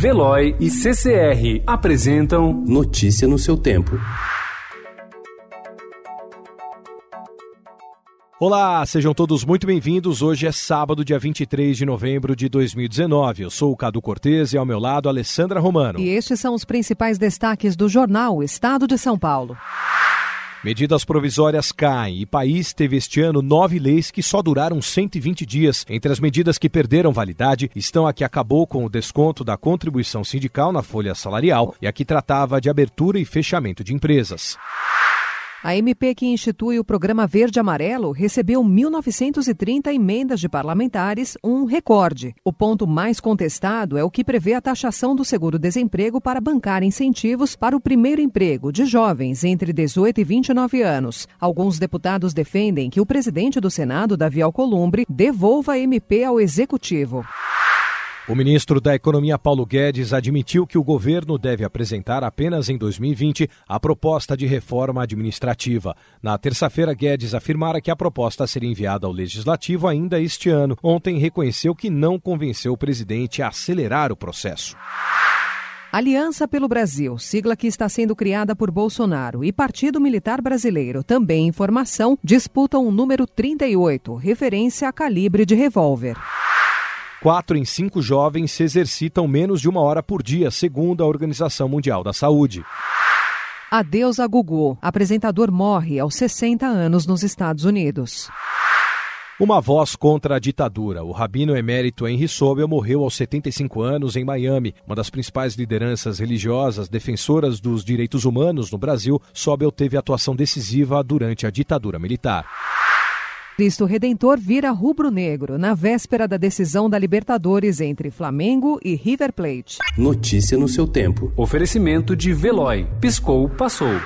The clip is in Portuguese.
Veloy e CCR apresentam Notícia no seu tempo. Olá, sejam todos muito bem-vindos. Hoje é sábado, dia 23 de novembro de 2019. Eu sou o Cadu Cortez e ao meu lado Alessandra Romano. E estes são os principais destaques do jornal Estado de São Paulo. Medidas provisórias caem e país teve este ano nove leis que só duraram 120 dias. Entre as medidas que perderam validade estão a que acabou com o desconto da contribuição sindical na folha salarial e a que tratava de abertura e fechamento de empresas. A MP que institui o programa Verde Amarelo recebeu 1.930 emendas de parlamentares, um recorde. O ponto mais contestado é o que prevê a taxação do seguro-desemprego para bancar incentivos para o primeiro emprego de jovens entre 18 e 29 anos. Alguns deputados defendem que o presidente do Senado, Davi Alcolumbre, devolva a MP ao executivo. O ministro da Economia Paulo Guedes admitiu que o governo deve apresentar apenas em 2020 a proposta de reforma administrativa. Na terça-feira, Guedes afirmara que a proposta seria enviada ao legislativo ainda este ano. Ontem reconheceu que não convenceu o presidente a acelerar o processo. Aliança pelo Brasil, sigla que está sendo criada por Bolsonaro, e Partido Militar Brasileiro, também em formação, disputam o número 38, referência a calibre de revólver. Quatro em cinco jovens se exercitam menos de uma hora por dia, segundo a Organização Mundial da Saúde. Adeus a Gugu. Apresentador morre aos 60 anos nos Estados Unidos. Uma voz contra a ditadura. O rabino emérito Henry Sobel morreu aos 75 anos em Miami. Uma das principais lideranças religiosas defensoras dos direitos humanos no Brasil, Sobel teve atuação decisiva durante a ditadura militar. Cristo Redentor vira rubro-negro na véspera da decisão da Libertadores entre Flamengo e River Plate. Notícia no seu tempo. Oferecimento de Veloy. Piscou, passou.